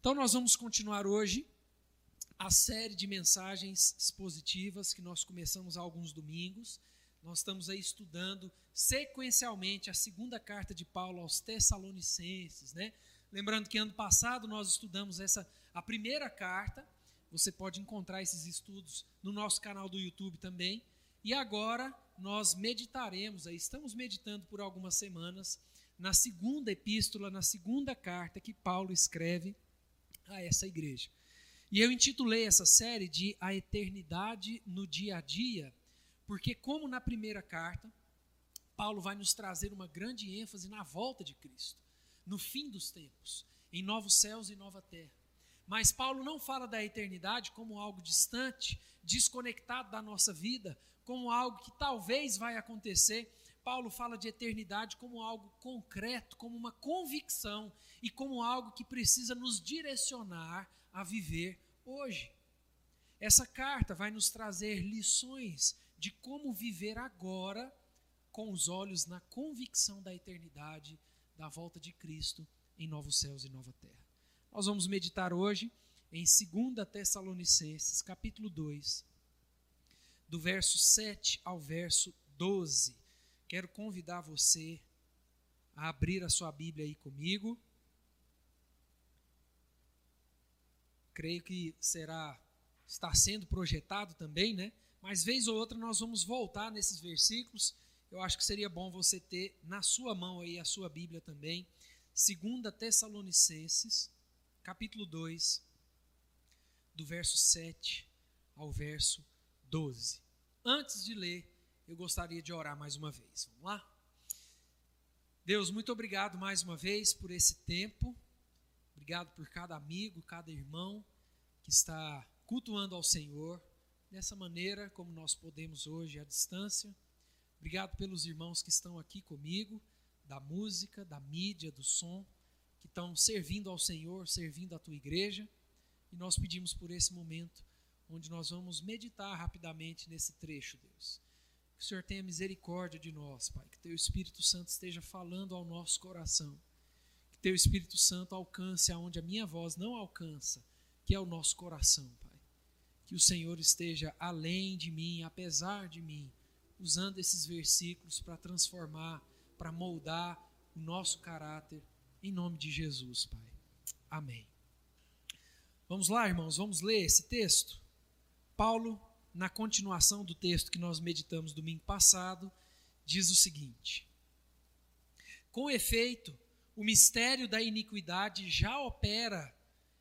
Então, nós vamos continuar hoje a série de mensagens expositivas que nós começamos há alguns domingos. Nós estamos aí estudando sequencialmente a segunda carta de Paulo aos Tessalonicenses, né? Lembrando que ano passado nós estudamos essa a primeira carta. Você pode encontrar esses estudos no nosso canal do YouTube também. E agora nós meditaremos, aí estamos meditando por algumas semanas na segunda epístola, na segunda carta que Paulo escreve a essa igreja. E eu intitulei essa série de A Eternidade no Dia a Dia, porque, como na primeira carta, Paulo vai nos trazer uma grande ênfase na volta de Cristo, no fim dos tempos, em novos céus e nova terra. Mas Paulo não fala da eternidade como algo distante, desconectado da nossa vida, como algo que talvez vai acontecer, Paulo fala de eternidade como algo concreto, como uma convicção e como algo que precisa nos direcionar a viver hoje. Essa carta vai nos trazer lições de como viver agora com os olhos na convicção da eternidade, da volta de Cristo em novos céus e nova terra. Nós vamos meditar hoje em 2 Tessalonicenses, capítulo 2, do verso 7 ao verso 12 quero convidar você a abrir a sua Bíblia aí comigo. Creio que será está sendo projetado também, né? Mas vez ou outra nós vamos voltar nesses versículos. Eu acho que seria bom você ter na sua mão aí a sua Bíblia também. 2 Tessalonicenses, capítulo 2, do verso 7 ao verso 12. Antes de ler, eu gostaria de orar mais uma vez. Vamos lá? Deus, muito obrigado mais uma vez por esse tempo. Obrigado por cada amigo, cada irmão que está cultuando ao Senhor dessa maneira como nós podemos hoje à distância. Obrigado pelos irmãos que estão aqui comigo, da música, da mídia, do som, que estão servindo ao Senhor, servindo à tua igreja. E nós pedimos por esse momento onde nós vamos meditar rapidamente nesse trecho, Deus. Que o Senhor tenha misericórdia de nós, Pai. Que Teu Espírito Santo esteja falando ao nosso coração. Que Teu Espírito Santo alcance aonde a minha voz não alcança, que é o nosso coração, Pai. Que o Senhor esteja além de mim, apesar de mim, usando esses versículos para transformar, para moldar o nosso caráter, em nome de Jesus, Pai. Amém. Vamos lá, irmãos, vamos ler esse texto? Paulo na continuação do texto que nós meditamos domingo passado, diz o seguinte: Com efeito, o mistério da iniquidade já opera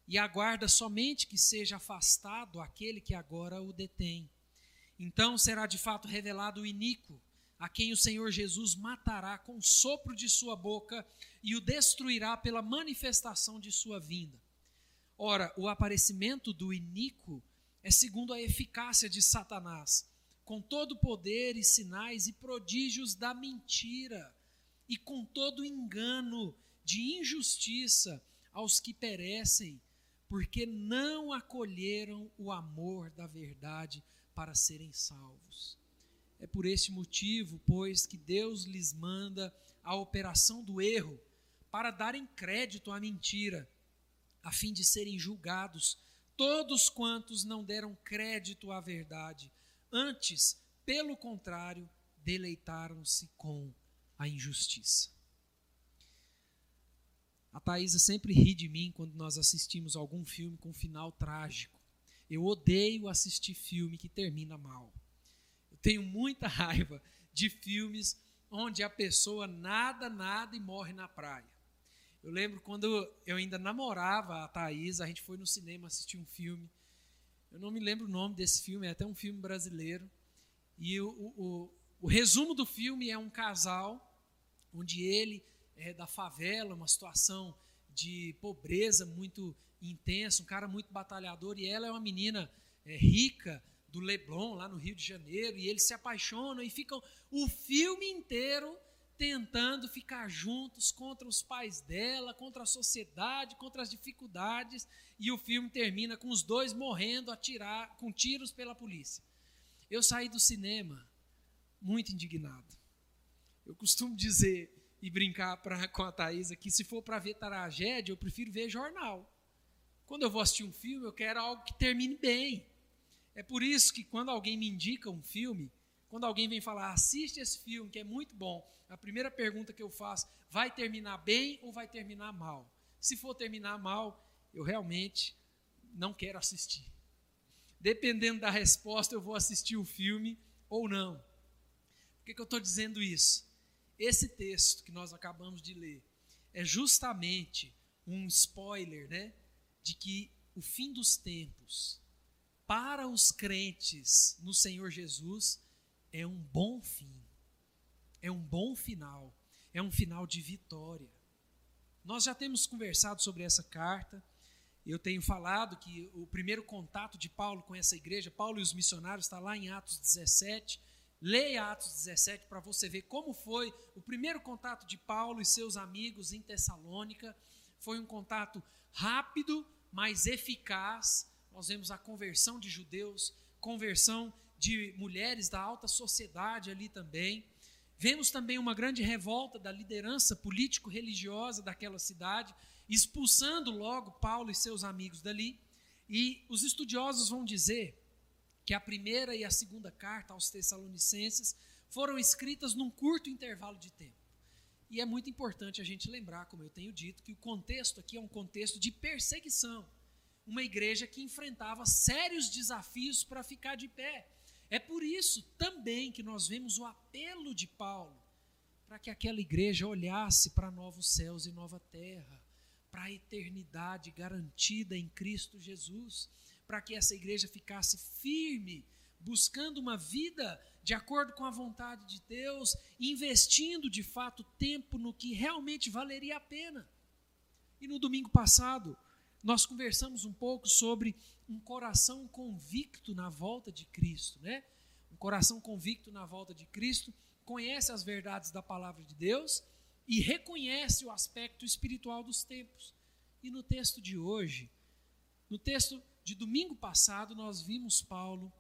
e aguarda somente que seja afastado aquele que agora o detém. Então será de fato revelado o iníquo, a quem o Senhor Jesus matará com o sopro de sua boca e o destruirá pela manifestação de sua vinda. Ora, o aparecimento do iníquo é segundo a eficácia de Satanás, com todo poder e sinais e prodígios da mentira, e com todo engano de injustiça aos que perecem, porque não acolheram o amor da verdade para serem salvos. É por este motivo, pois, que Deus lhes manda a operação do erro, para darem crédito à mentira, a fim de serem julgados todos quantos não deram crédito à verdade, antes, pelo contrário, deleitaram-se com a injustiça. A Thaisa sempre ri de mim quando nós assistimos algum filme com um final trágico. Eu odeio assistir filme que termina mal. Eu tenho muita raiva de filmes onde a pessoa nada, nada e morre na praia. Eu lembro quando eu ainda namorava a Thaís, a gente foi no cinema assistir um filme. Eu não me lembro o nome desse filme, é até um filme brasileiro. E o, o, o resumo do filme é um casal onde ele é da favela, uma situação de pobreza muito intensa, um cara muito batalhador, e ela é uma menina é, rica do Leblon, lá no Rio de Janeiro, e eles se apaixonam e ficam o filme inteiro tentando ficar juntos contra os pais dela, contra a sociedade, contra as dificuldades, e o filme termina com os dois morrendo a tirar com tiros pela polícia. Eu saí do cinema muito indignado. Eu costumo dizer e brincar pra, com a Thaisa que se for para ver tragédia, eu prefiro ver jornal. Quando eu vou assistir um filme, eu quero algo que termine bem. É por isso que quando alguém me indica um filme, quando alguém vem falar, assiste esse filme que é muito bom, a primeira pergunta que eu faço, vai terminar bem ou vai terminar mal? Se for terminar mal, eu realmente não quero assistir. Dependendo da resposta, eu vou assistir o filme ou não. Por que, que eu estou dizendo isso? Esse texto que nós acabamos de ler é justamente um spoiler, né? De que o fim dos tempos, para os crentes no Senhor Jesus, é um bom fim, é um bom final, é um final de vitória. Nós já temos conversado sobre essa carta. Eu tenho falado que o primeiro contato de Paulo com essa igreja, Paulo e os missionários, está lá em Atos 17. Leia Atos 17 para você ver como foi o primeiro contato de Paulo e seus amigos em Tessalônica. Foi um contato rápido, mas eficaz. Nós vemos a conversão de judeus, conversão de mulheres da alta sociedade ali também. Vemos também uma grande revolta da liderança político-religiosa daquela cidade, expulsando logo Paulo e seus amigos dali. E os estudiosos vão dizer que a primeira e a segunda carta aos Tessalonicenses foram escritas num curto intervalo de tempo. E é muito importante a gente lembrar, como eu tenho dito, que o contexto aqui é um contexto de perseguição. Uma igreja que enfrentava sérios desafios para ficar de pé. É por isso também que nós vemos o apelo de Paulo para que aquela igreja olhasse para novos céus e nova terra, para a eternidade garantida em Cristo Jesus, para que essa igreja ficasse firme, buscando uma vida de acordo com a vontade de Deus, investindo de fato tempo no que realmente valeria a pena. E no domingo passado, nós conversamos um pouco sobre um coração convicto na volta de Cristo, né? Um coração convicto na volta de Cristo conhece as verdades da palavra de Deus e reconhece o aspecto espiritual dos tempos. E no texto de hoje, no texto de domingo passado, nós vimos Paulo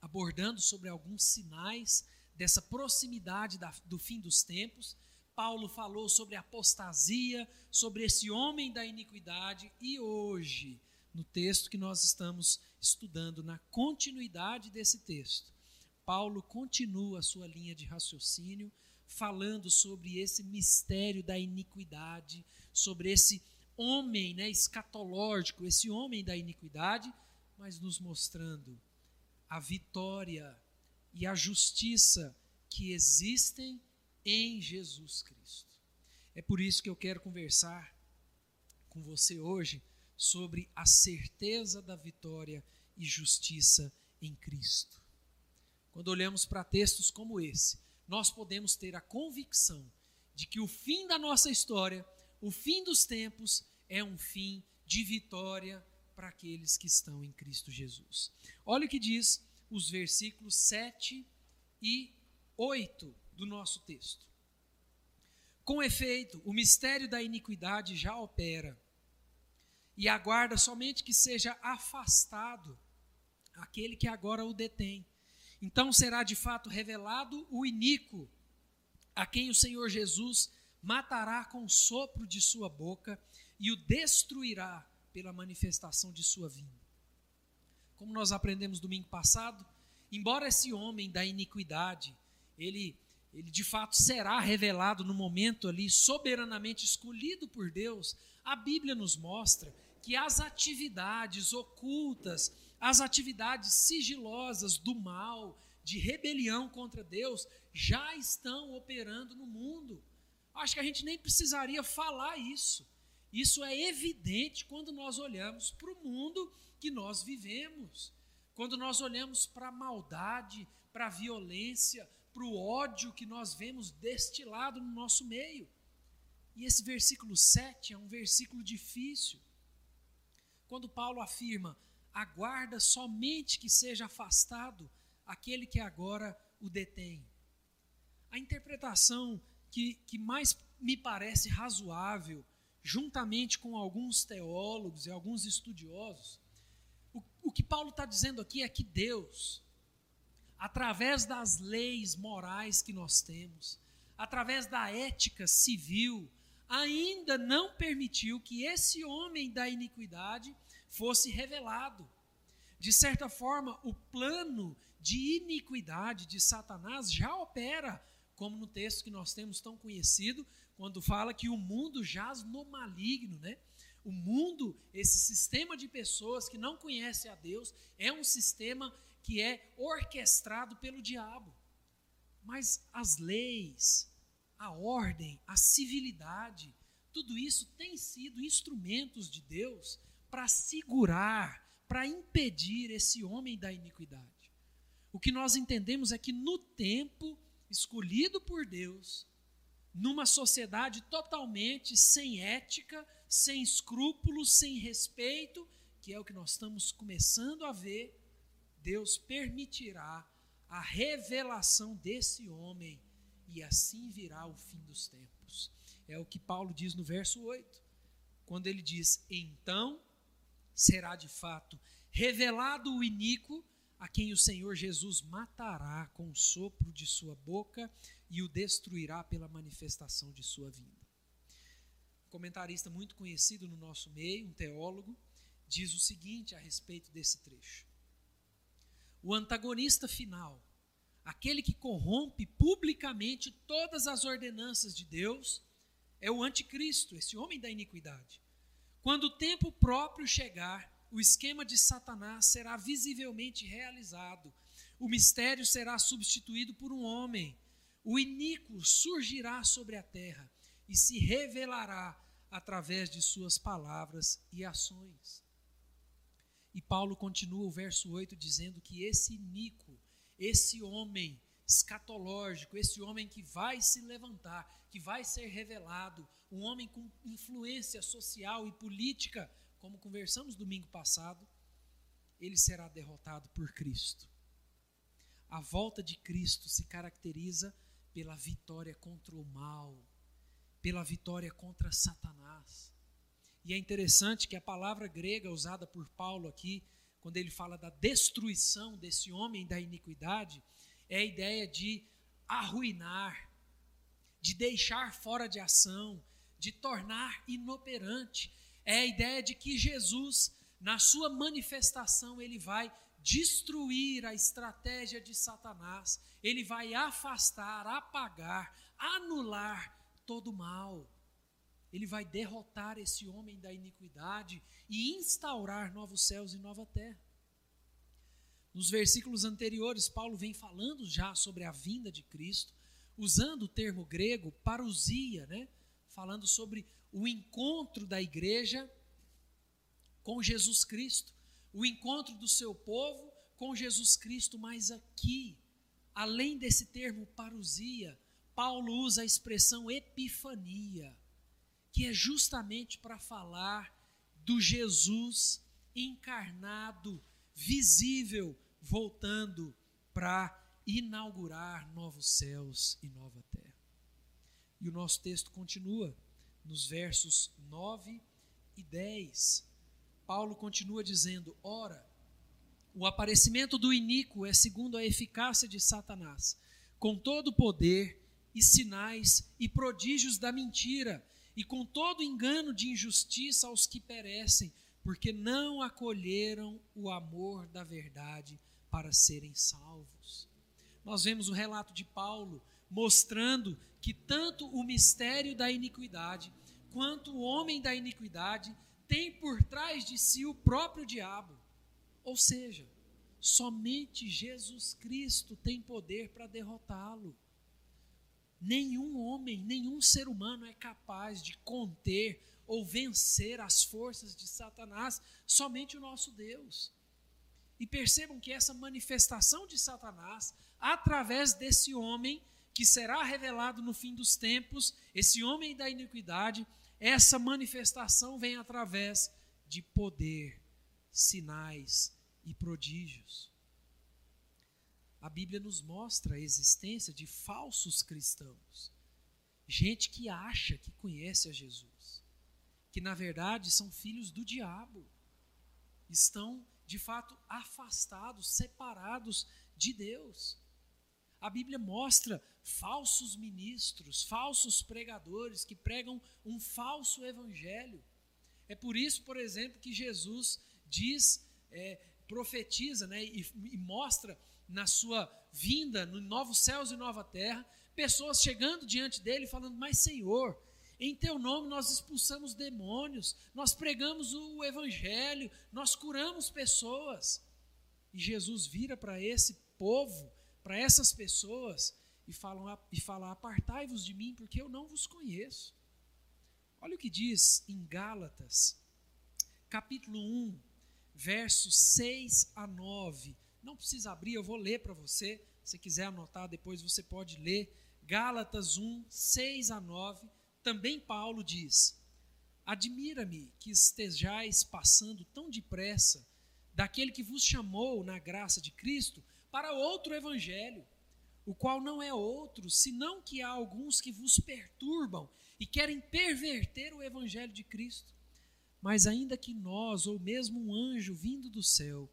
abordando sobre alguns sinais dessa proximidade da, do fim dos tempos. Paulo falou sobre apostasia, sobre esse homem da iniquidade, e hoje no texto que nós estamos estudando, na continuidade desse texto, Paulo continua a sua linha de raciocínio, falando sobre esse mistério da iniquidade, sobre esse homem né, escatológico, esse homem da iniquidade, mas nos mostrando a vitória e a justiça que existem em Jesus Cristo. É por isso que eu quero conversar com você hoje sobre a certeza da vitória e justiça em Cristo. Quando olhamos para textos como esse, nós podemos ter a convicção de que o fim da nossa história, o fim dos tempos, é um fim de vitória para aqueles que estão em Cristo Jesus. Olha o que diz os versículos 7 e 8 do nosso texto. Com efeito, o mistério da iniquidade já opera e aguarda somente que seja afastado aquele que agora o detém. Então será de fato revelado o iníquo, a quem o Senhor Jesus matará com o sopro de sua boca e o destruirá pela manifestação de sua vinda. Como nós aprendemos domingo passado, embora esse homem da iniquidade, ele ele de fato será revelado no momento ali soberanamente escolhido por Deus, a Bíblia nos mostra que as atividades ocultas, as atividades sigilosas do mal, de rebelião contra Deus, já estão operando no mundo. Acho que a gente nem precisaria falar isso. Isso é evidente quando nós olhamos para o mundo que nós vivemos. Quando nós olhamos para a maldade, para a violência, para o ódio que nós vemos destilado no nosso meio. E esse versículo 7 é um versículo difícil, quando Paulo afirma: aguarda somente que seja afastado aquele que agora o detém. A interpretação que, que mais me parece razoável, juntamente com alguns teólogos e alguns estudiosos, o, o que Paulo está dizendo aqui é que Deus, através das leis morais que nós temos, através da ética civil, ainda não permitiu que esse homem da iniquidade fosse revelado. De certa forma, o plano de iniquidade de Satanás já opera, como no texto que nós temos tão conhecido, quando fala que o mundo jaz no maligno, né? O mundo, esse sistema de pessoas que não conhecem a Deus, é um sistema que é orquestrado pelo diabo. Mas as leis, a ordem, a civilidade, tudo isso tem sido instrumentos de Deus para segurar, para impedir esse homem da iniquidade. O que nós entendemos é que no tempo escolhido por Deus, numa sociedade totalmente sem ética, sem escrúpulos, sem respeito, que é o que nós estamos começando a ver, Deus permitirá a revelação desse homem e assim virá o fim dos tempos. É o que Paulo diz no verso 8, quando ele diz: Então será de fato revelado o iníquo, a quem o Senhor Jesus matará com o sopro de sua boca e o destruirá pela manifestação de sua vinda. Um comentarista muito conhecido no nosso meio, um teólogo, diz o seguinte a respeito desse trecho: O antagonista final, aquele que corrompe publicamente todas as ordenanças de Deus, é o anticristo, esse homem da iniquidade. Quando o tempo próprio chegar, o esquema de Satanás será visivelmente realizado. O mistério será substituído por um homem. O iníquo surgirá sobre a terra e se revelará através de suas palavras e ações. E Paulo continua o verso 8 dizendo que esse iníquo, esse homem escatológico, esse homem que vai se levantar, que vai ser revelado, um homem com influência social e política como conversamos domingo passado, ele será derrotado por Cristo. A volta de Cristo se caracteriza pela vitória contra o mal, pela vitória contra Satanás. E é interessante que a palavra grega usada por Paulo aqui, quando ele fala da destruição desse homem da iniquidade, é a ideia de arruinar, de deixar fora de ação, de tornar inoperante é a ideia de que Jesus, na sua manifestação, ele vai destruir a estratégia de Satanás, ele vai afastar, apagar, anular todo o mal. Ele vai derrotar esse homem da iniquidade e instaurar novos céus e nova terra. Nos versículos anteriores, Paulo vem falando já sobre a vinda de Cristo, usando o termo grego parousia, né? falando sobre o encontro da igreja com Jesus Cristo, o encontro do seu povo com Jesus Cristo, mas aqui, além desse termo parousia, Paulo usa a expressão epifania, que é justamente para falar do Jesus encarnado, visível, voltando para inaugurar novos céus e nova terra. E o nosso texto continua nos versos 9 e 10. Paulo continua dizendo: Ora, o aparecimento do iníquo é segundo a eficácia de Satanás, com todo o poder e sinais e prodígios da mentira, e com todo engano de injustiça aos que perecem, porque não acolheram o amor da verdade para serem salvos. Nós vemos o relato de Paulo mostrando que tanto o mistério da iniquidade quanto o homem da iniquidade tem por trás de si o próprio diabo. Ou seja, somente Jesus Cristo tem poder para derrotá-lo. Nenhum homem, nenhum ser humano é capaz de conter ou vencer as forças de Satanás, somente o nosso Deus. E percebam que essa manifestação de Satanás, através desse homem, que será revelado no fim dos tempos, esse homem da iniquidade, essa manifestação vem através de poder, sinais e prodígios. A Bíblia nos mostra a existência de falsos cristãos, gente que acha que conhece a Jesus, que na verdade são filhos do diabo, estão de fato afastados, separados de Deus. a Bíblia mostra falsos ministros, falsos pregadores que pregam um falso evangelho. É por isso, por exemplo, que Jesus diz, é, profetiza né, e, e mostra na sua vinda, no novos céus e nova terra, pessoas chegando diante dele falando: Mas Senhor, em teu nome nós expulsamos demônios, nós pregamos o evangelho, nós curamos pessoas. E Jesus vira para esse povo, para essas pessoas, e fala, e fala Apartai-vos de mim, porque eu não vos conheço. Olha o que diz em Gálatas, capítulo 1, versos 6 a 9. Não precisa abrir, eu vou ler para você. Se quiser anotar, depois você pode ler. Gálatas 1, 6 a 9 também Paulo diz: Admira-me que estejais passando tão depressa daquele que vos chamou na graça de Cristo para outro evangelho, o qual não é outro, senão que há alguns que vos perturbam e querem perverter o evangelho de Cristo. Mas ainda que nós, ou mesmo um anjo vindo do céu,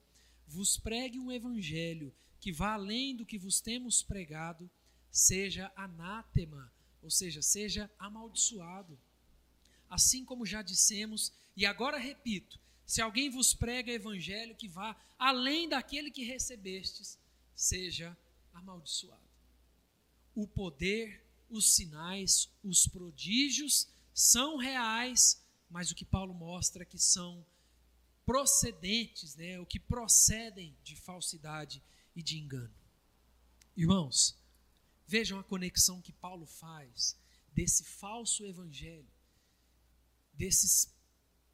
vos pregue um evangelho que vá além do que vos temos pregado, seja anátema ou seja, seja amaldiçoado. Assim como já dissemos, e agora repito: se alguém vos prega evangelho que vá além daquele que recebestes, seja amaldiçoado. O poder, os sinais, os prodígios são reais, mas o que Paulo mostra é que são procedentes, né, o que procedem de falsidade e de engano. Irmãos, Vejam a conexão que Paulo faz desse falso evangelho, desses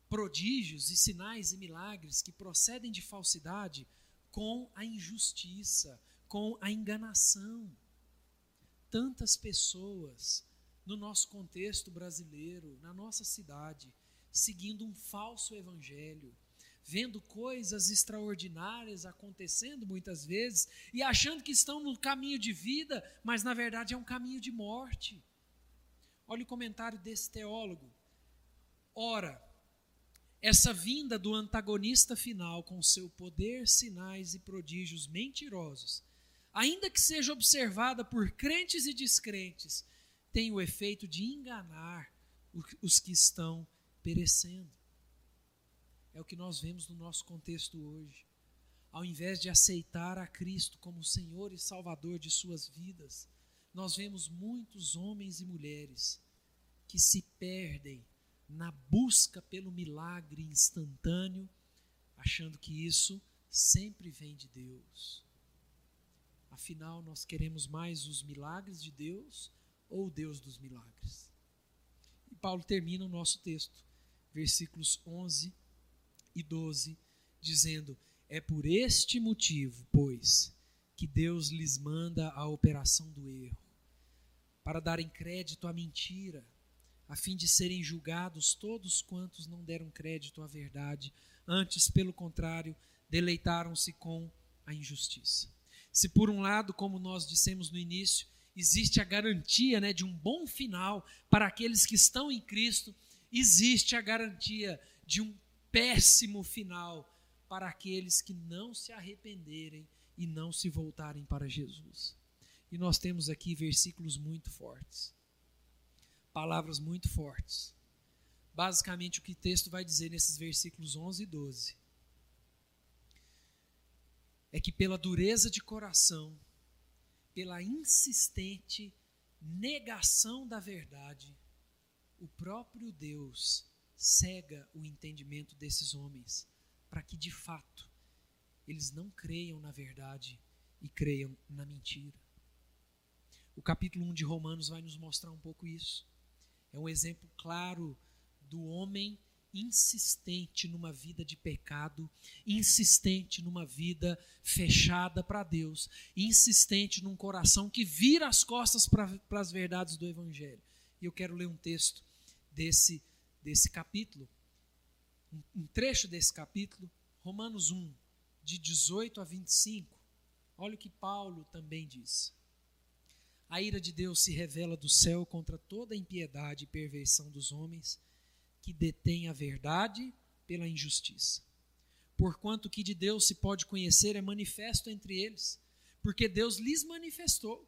prodígios e sinais e milagres que procedem de falsidade com a injustiça, com a enganação. Tantas pessoas no nosso contexto brasileiro, na nossa cidade, seguindo um falso evangelho, vendo coisas extraordinárias acontecendo muitas vezes e achando que estão no caminho de vida, mas na verdade é um caminho de morte. Olha o comentário desse teólogo. Ora, essa vinda do antagonista final com seu poder, sinais e prodígios mentirosos, ainda que seja observada por crentes e descrentes, tem o efeito de enganar os que estão perecendo. É o que nós vemos no nosso contexto hoje. Ao invés de aceitar a Cristo como Senhor e Salvador de suas vidas, nós vemos muitos homens e mulheres que se perdem na busca pelo milagre instantâneo, achando que isso sempre vem de Deus. Afinal, nós queremos mais os milagres de Deus ou o Deus dos milagres? E Paulo termina o nosso texto, versículos 11 e 12, dizendo: É por este motivo, pois, que Deus lhes manda a operação do erro, para darem crédito à mentira, a fim de serem julgados todos quantos não deram crédito à verdade, antes, pelo contrário, deleitaram-se com a injustiça. Se por um lado, como nós dissemos no início, existe a garantia né, de um bom final para aqueles que estão em Cristo, existe a garantia de um péssimo final para aqueles que não se arrependerem e não se voltarem para Jesus. E nós temos aqui versículos muito fortes, palavras muito fortes. Basicamente, o que o texto vai dizer nesses versículos 11 e 12 é que, pela dureza de coração, pela insistente negação da verdade, o próprio Deus cega o entendimento desses homens, para que de fato eles não creiam na verdade e creiam na mentira. O capítulo 1 de Romanos vai nos mostrar um pouco isso. É um exemplo claro do homem insistente numa vida de pecado, insistente numa vida fechada para Deus, insistente num coração que vira as costas para as verdades do Evangelho. E eu quero ler um texto desse desse capítulo, um trecho desse capítulo, Romanos 1, de 18 a 25. Olha o que Paulo também diz. A ira de Deus se revela do céu contra toda a impiedade e perversão dos homens que detêm a verdade pela injustiça. Porquanto o que de Deus se pode conhecer é manifesto entre eles, porque Deus lhes manifestou.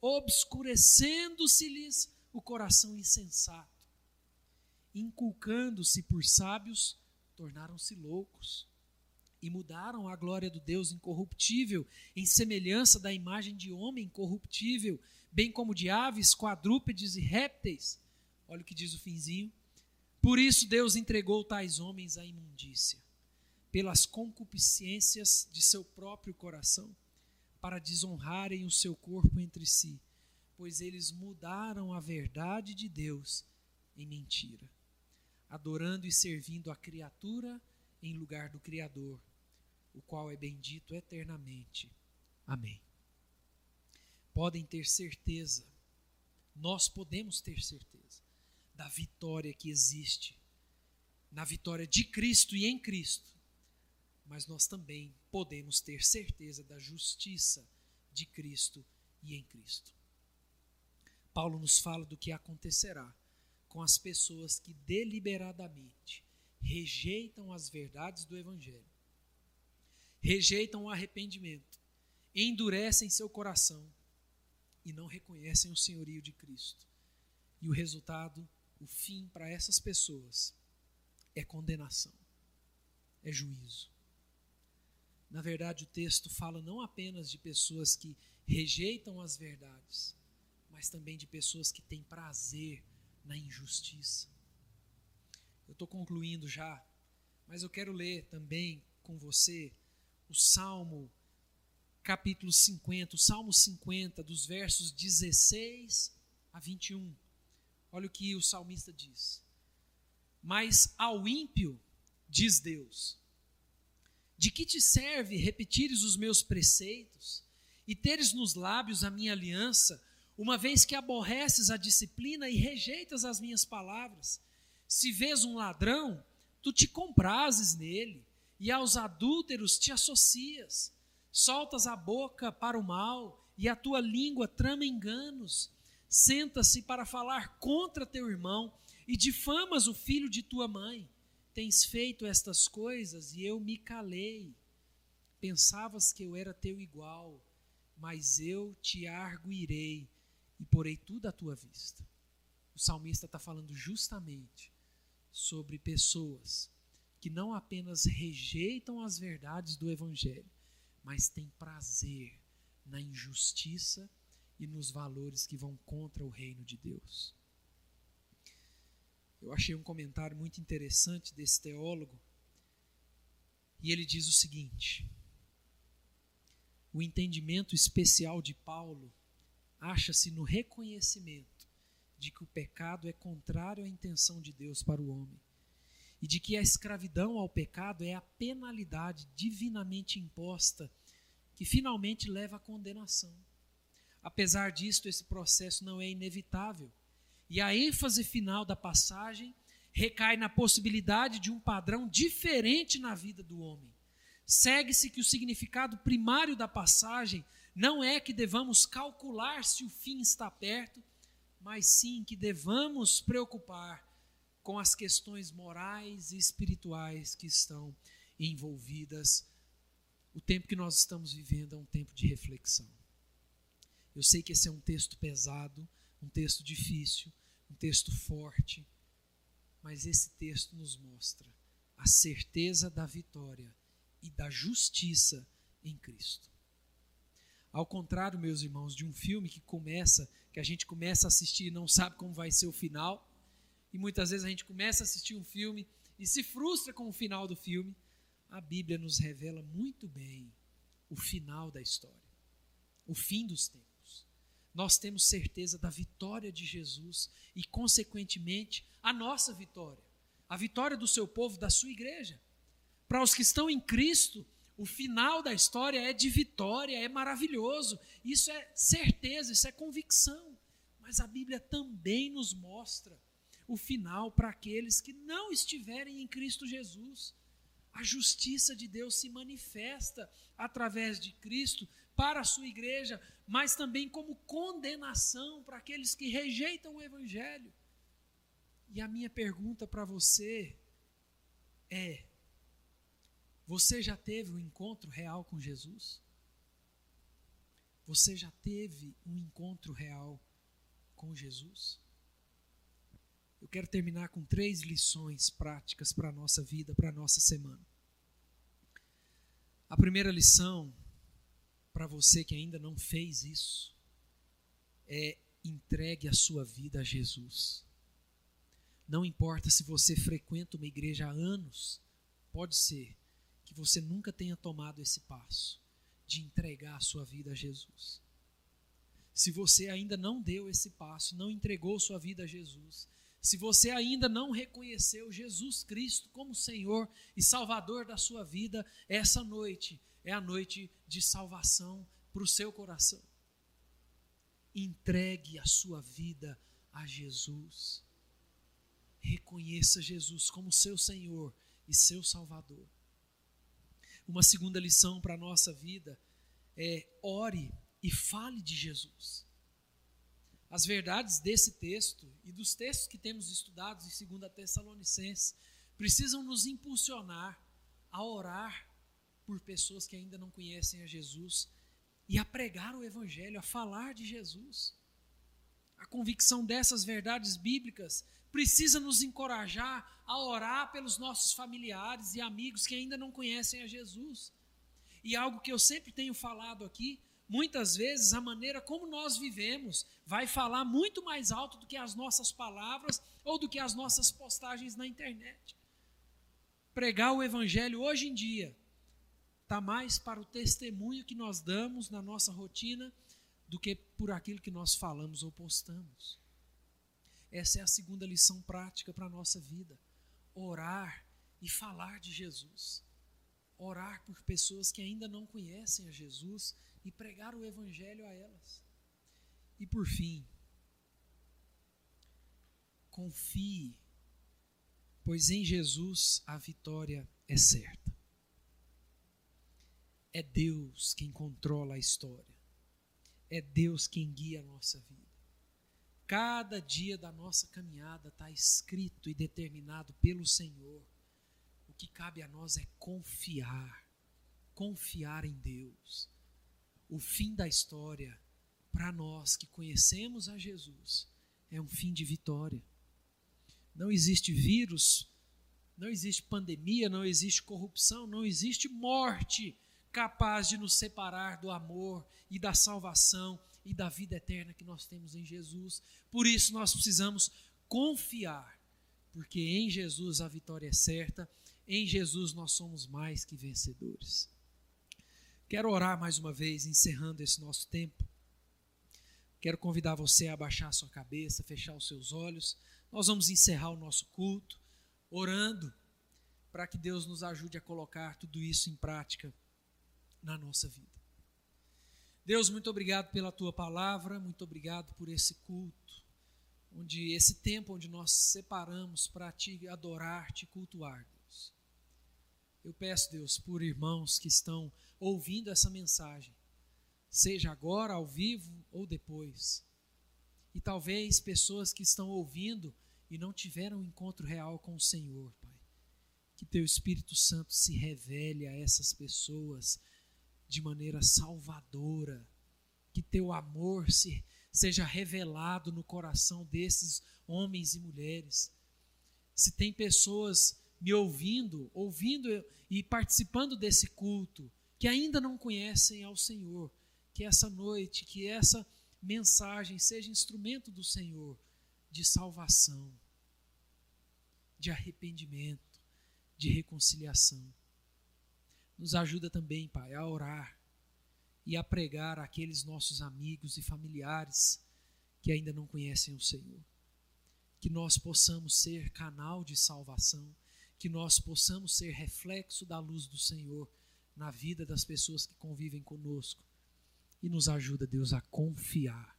obscurecendo-se-lhes o coração insensato. Inculcando-se por sábios, tornaram-se loucos e mudaram a glória do Deus incorruptível em semelhança da imagem de homem corruptível, bem como de aves, quadrúpedes e répteis. Olha o que diz o finzinho. Por isso Deus entregou tais homens à imundícia, pelas concupiscências de seu próprio coração para desonrarem o seu corpo entre si, pois eles mudaram a verdade de Deus em mentira, adorando e servindo a criatura em lugar do Criador, o qual é bendito eternamente. Amém. Podem ter certeza, nós podemos ter certeza da vitória que existe, na vitória de Cristo e em Cristo, mas nós também podemos ter certeza da justiça de Cristo e em Cristo. Paulo nos fala do que acontecerá com as pessoas que deliberadamente rejeitam as verdades do Evangelho, rejeitam o arrependimento, endurecem seu coração e não reconhecem o senhorio de Cristo. E o resultado, o fim para essas pessoas é condenação, é juízo. Na verdade, o texto fala não apenas de pessoas que rejeitam as verdades, mas também de pessoas que têm prazer na injustiça. Eu estou concluindo já, mas eu quero ler também com você o Salmo, capítulo 50, o Salmo 50, dos versos 16 a 21. Olha o que o salmista diz. Mas ao ímpio, diz Deus, de que te serve repetires os meus preceitos e teres nos lábios a minha aliança, uma vez que aborreces a disciplina e rejeitas as minhas palavras? Se vês um ladrão, tu te comprases nele, e aos adúlteros te associas. Soltas a boca para o mal, e a tua língua trama enganos. Senta-se para falar contra teu irmão, e difamas o filho de tua mãe tens feito estas coisas e eu me calei. Pensavas que eu era teu igual, mas eu te arguirei e porei tudo à tua vista. O salmista está falando justamente sobre pessoas que não apenas rejeitam as verdades do Evangelho, mas têm prazer na injustiça e nos valores que vão contra o reino de Deus. Eu achei um comentário muito interessante desse teólogo. E ele diz o seguinte: O entendimento especial de Paulo acha-se no reconhecimento de que o pecado é contrário à intenção de Deus para o homem e de que a escravidão ao pecado é a penalidade divinamente imposta que finalmente leva à condenação. Apesar disto, esse processo não é inevitável e a ênfase final da passagem recai na possibilidade de um padrão diferente na vida do homem. Segue-se que o significado primário da passagem não é que devamos calcular se o fim está perto, mas sim que devamos preocupar com as questões morais e espirituais que estão envolvidas. O tempo que nós estamos vivendo é um tempo de reflexão. Eu sei que esse é um texto pesado, um texto difícil, um texto forte, mas esse texto nos mostra a certeza da vitória e da justiça em Cristo. Ao contrário, meus irmãos, de um filme que começa, que a gente começa a assistir e não sabe como vai ser o final, e muitas vezes a gente começa a assistir um filme e se frustra com o final do filme, a Bíblia nos revela muito bem o final da história, o fim dos tempos nós temos certeza da vitória de Jesus e, consequentemente, a nossa vitória, a vitória do seu povo, da sua igreja. Para os que estão em Cristo, O final da história é de vitória, é maravilhoso. Isso é certeza, isso é convicção. Mas a Bíblia também nos mostra o final para aqueles que não estiverem em Cristo Jesus. A justiça de Deus se manifesta através de Cristo para a sua igreja, mas também como condenação para aqueles que rejeitam o Evangelho. E a minha pergunta para você é: você já teve um encontro real com Jesus? Você já teve um encontro real com Jesus? Eu quero terminar com três lições práticas para a nossa vida, para a nossa semana. A primeira lição, para você que ainda não fez isso, é entregue a sua vida a Jesus. Não importa se você frequenta uma igreja há anos, pode ser que você nunca tenha tomado esse passo de entregar a sua vida a Jesus. Se você ainda não deu esse passo, não entregou sua vida a Jesus, se você ainda não reconheceu Jesus Cristo como Senhor e Salvador da sua vida, essa noite é a noite de salvação para o seu coração. Entregue a sua vida a Jesus. Reconheça Jesus como seu Senhor e seu Salvador. Uma segunda lição para a nossa vida é ore e fale de Jesus. As verdades desse texto e dos textos que temos estudados em 2 Tessalonicenses precisam nos impulsionar a orar por pessoas que ainda não conhecem a Jesus e a pregar o Evangelho, a falar de Jesus. A convicção dessas verdades bíblicas precisa nos encorajar a orar pelos nossos familiares e amigos que ainda não conhecem a Jesus. E algo que eu sempre tenho falado aqui, muitas vezes a maneira como nós vivemos vai falar muito mais alto do que as nossas palavras ou do que as nossas postagens na internet. Pregar o evangelho hoje em dia está mais para o testemunho que nós damos na nossa rotina do que por aquilo que nós falamos ou postamos. Essa é a segunda lição prática para a nossa vida. Orar e falar de Jesus. Orar por pessoas que ainda não conhecem a Jesus e pregar o Evangelho a elas. E por fim, confie, pois em Jesus a vitória é certa. É Deus quem controla a história. É Deus quem guia a nossa vida. Cada dia da nossa caminhada está escrito e determinado pelo Senhor. O que cabe a nós é confiar, confiar em Deus. O fim da história, para nós que conhecemos a Jesus, é um fim de vitória. Não existe vírus, não existe pandemia, não existe corrupção, não existe morte capaz de nos separar do amor e da salvação e da vida eterna que nós temos em Jesus. Por isso nós precisamos confiar, porque em Jesus a vitória é certa, em Jesus nós somos mais que vencedores. Quero orar mais uma vez, encerrando esse nosso tempo. Quero convidar você a abaixar sua cabeça, fechar os seus olhos. Nós vamos encerrar o nosso culto orando para que Deus nos ajude a colocar tudo isso em prática na nossa vida. Deus, muito obrigado pela tua palavra, muito obrigado por esse culto, onde esse tempo onde nós separamos para te adorar, te cultuar, Deus. Eu peço, Deus, por irmãos que estão ouvindo essa mensagem, seja agora ao vivo ou depois. E talvez pessoas que estão ouvindo e não tiveram um encontro real com o Senhor, Pai. Que teu Espírito Santo se revele a essas pessoas de maneira salvadora, que teu amor se, seja revelado no coração desses homens e mulheres. Se tem pessoas me ouvindo, ouvindo e participando desse culto, que ainda não conhecem ao Senhor, que essa noite, que essa mensagem seja instrumento do Senhor de salvação, de arrependimento, de reconciliação. Nos ajuda também, Pai, a orar e a pregar àqueles nossos amigos e familiares que ainda não conhecem o Senhor. Que nós possamos ser canal de salvação, que nós possamos ser reflexo da luz do Senhor na vida das pessoas que convivem conosco. E nos ajuda, Deus, a confiar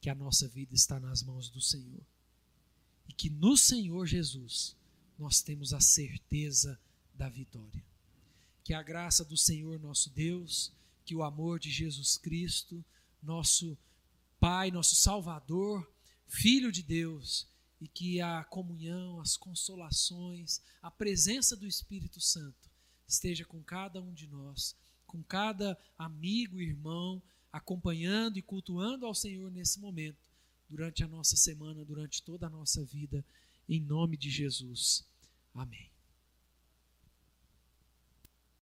que a nossa vida está nas mãos do Senhor. E que no Senhor Jesus nós temos a certeza da vitória. Que a graça do Senhor nosso Deus, que o amor de Jesus Cristo, nosso Pai, nosso Salvador, Filho de Deus, e que a comunhão, as consolações, a presença do Espírito Santo esteja com cada um de nós, com cada amigo irmão, acompanhando e cultuando ao Senhor nesse momento, durante a nossa semana, durante toda a nossa vida, em nome de Jesus. Amém.